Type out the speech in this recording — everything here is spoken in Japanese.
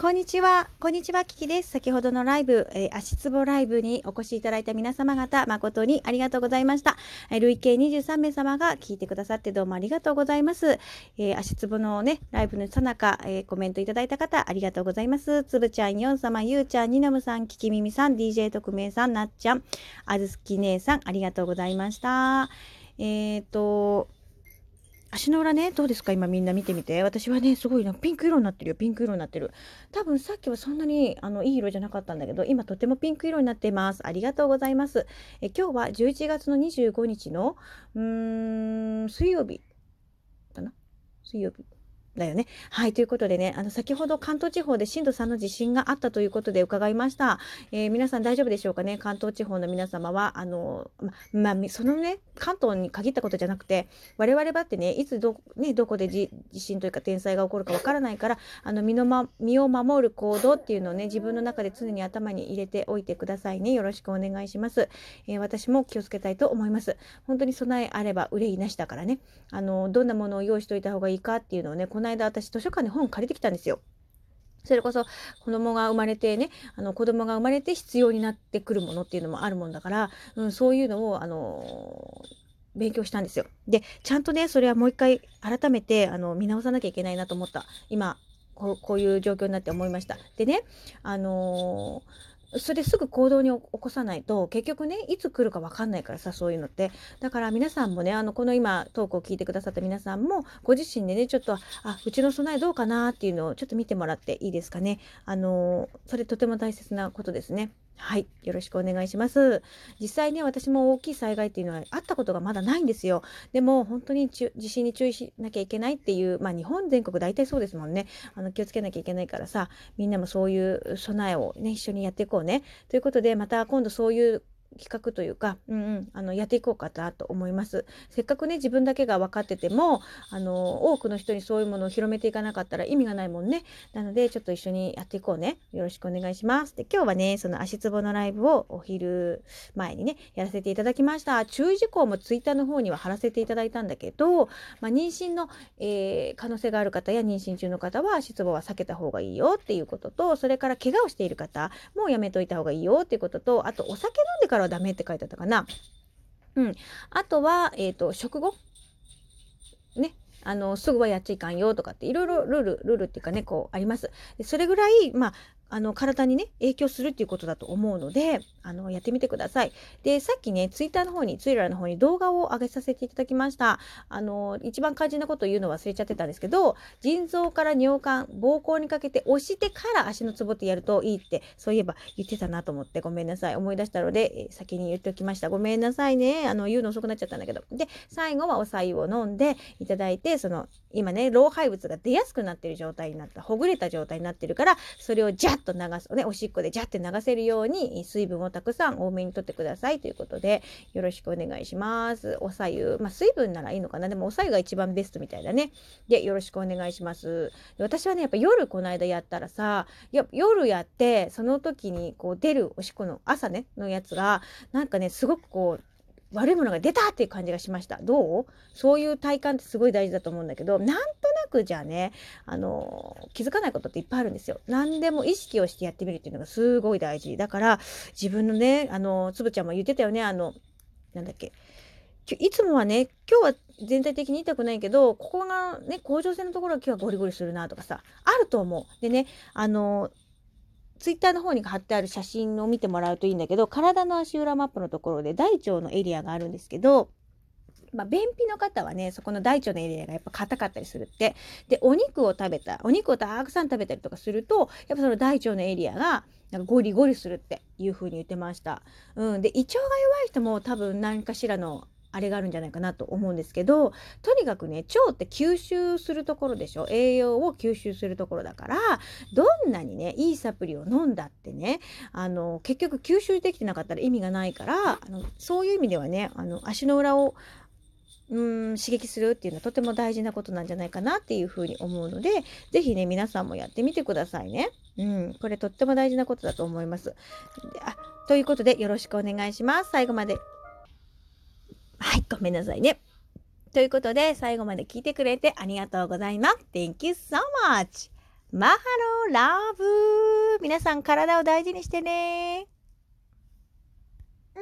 こんにちは。こんにちは、キキです。先ほどのライブ、えー、足つぼライブにお越しいただいた皆様方、誠にありがとうございました。えー、累計23名様が聞いてくださってどうもありがとうございます。えー、足つぼのね、ライブのさなか、えー、コメントいただいた方、ありがとうございます。つぶちゃん、よん様、ゆうちゃん、になむさん、ききみみさん、DJ 特命さん、なっちゃん、あずすき姉さん、ありがとうございました。えっ、と、足の裏ね、どうですか？今みんな見てみて。私はね、すごいな、ピンク色になってるよ。ピンク色になってる。多分さっきはそんなにあのいい色じゃなかったんだけど、今とてもピンク色になっています。ありがとうございます。え今日は11月の25日の、うーん、水曜日かな？水曜日。だよね。はい。ということでね、あの、先ほど関東地方で震度3の地震があったということで伺いました。えー、皆さん大丈夫でしょうかね？関東地方の皆様は、あの、ま、まあ、そのね、関東に限ったことじゃなくて、我々はってね、いつど、ね、どこで地震というか天災が起こるかわからないから、あの、身のま、身を守る行動っていうのをね、自分の中で常に頭に入れておいてくださいね。よろしくお願いします。えー、私も気をつけたいと思います。本当に備えあれば憂いなしだからね、あの、どんなものを用意しておいた方がいいかっていうのをね、この間私図書館で本借りてきたんですよ。それこそ子供が生まれてね、あの子供が生まれて必要になってくるものっていうのもあるもんだから、うん、そういうのを、あの勉強したんですよ。で、ちゃんとね、それはもう一回改めてあの見直さなきゃいけないなと思った。今こう、こういう状況になって思いました。でね、あのーそれすぐ行動に起こさないと結局ねいつ来るか分かんないからさそういうのってだから皆さんもねあのこの今トークを聞いてくださった皆さんもご自身でねちょっとあうちの備えどうかなっていうのをちょっと見てもらっていいですかねあのそれとても大切なことですね。はい。よろしくお願いします。実際ね、私も大きい災害っていうのはあったことがまだないんですよ。でも、本当に地震に注意しなきゃいけないっていう、まあ日本全国大体そうですもんね。あの気をつけなきゃいけないからさ、みんなもそういう備えをね、一緒にやっていこうね。ということで、また今度そういう企画というか、うんうん、あのやっていこうかなと思います。せっかくね自分だけが分かっててもあの多くの人にそういうものを広めていかなかったら意味がないもんね。なのでちょっと一緒にやっていこうね。よろしくお願いします。で今日はねその足つぼのライブをお昼前にねやらせていただきました。注意事項もツイッターの方には貼らせていただいたんだけど、まあ、妊娠の、えー、可能性がある方や妊娠中の方は足つぼは避けた方がいいよっていうこととそれから怪我をしている方もやめといた方がいいよっていうこととあとお酒飲んでからはダメって書いてあったかな。うん。あとは、えっ、ー、と、食後？ね。あの、すぐはやっちゃいかんよとかっていろいろルール、ルールっていうかね、こうあります。でそれぐらい、まあ、あの体にね影響するっていうことだと思うのであのやってみてください。でさっきねツイッターの方にツイラーの方に動画を上げさせていただきました。あの一番肝心なことを言うの忘れちゃってたんですけど腎臓から尿管膀胱にかけて押してから足のツボってやるといいってそういえば言ってたなと思ってごめんなさい思い出したので、え先に言っておきましたごめんなさいねあの言うの遅くなっちゃったんだけどで最後はお白湯を飲んでいただいてその今ね老廃物が出やすくなってる状態になったほぐれた状態になってるからそれをジャッと流す、ね、おしっこでジャって流せるように水分をたくさん多めにとってくださいということでよろしくお願いします。おさゆ、まあ、水分ならいいのかなでもおさゆが一番ベストみたいだね。で、よろしくお願いします。私はね、やっぱ夜この間やったらさ、や夜やってその時にこう出るおしっこの朝ね、のやつがなんかね、すごくこう悪いものが出たっていう感じがしました。どう？そういう体感ってすごい大事だと思うんだけど、なんくじゃね、あの、気づかないことっていっぱいあるんですよ。何でも意識をしてやってみるっていうのがすごい大事。だから、自分のね、あの、つぶちゃんも言ってたよね、あの、なんだっけ。いつもはね、今日は全体的に痛くないけど、ここがね、甲状腺のところは今日はゴリゴリするなとかさ、あると思う。でね、あの、ツイッターの方に貼ってある写真を見てもらうといいんだけど、体の足裏マップのところで大腸のエリアがあるんですけど、まあ、便秘の方はね、そこの大腸のエリアがやっぱ硬かったりするって。で、お肉を食べた、お肉をたくさん食べたりとかすると、やっぱその大腸のエリアが、なんかゴリゴリするっていう風に言ってました。うん。で、胃腸が弱い人も多分何かしらのあれがあるんじゃないかなと思うんですけどとにかくね腸って吸収するところでしょ？栄養を吸収するところだからどんなにねいいサプリを飲んだってねあの結局吸収できてなかったら意味がないからあのそういう意味ではねあの足の裏をうん刺激するっていうのはとても大事なことなんじゃないかなっていうふうに思うので是非ね皆さんもやってみてくださいね。うん、これとっても大事なことだと思います。あということでよろしくお願いします。最後まではい、ごめんなさいね。ということで、最後まで聞いてくれてありがとうございます。Thank you so much! マハローラブ皆さん体を大事にしてね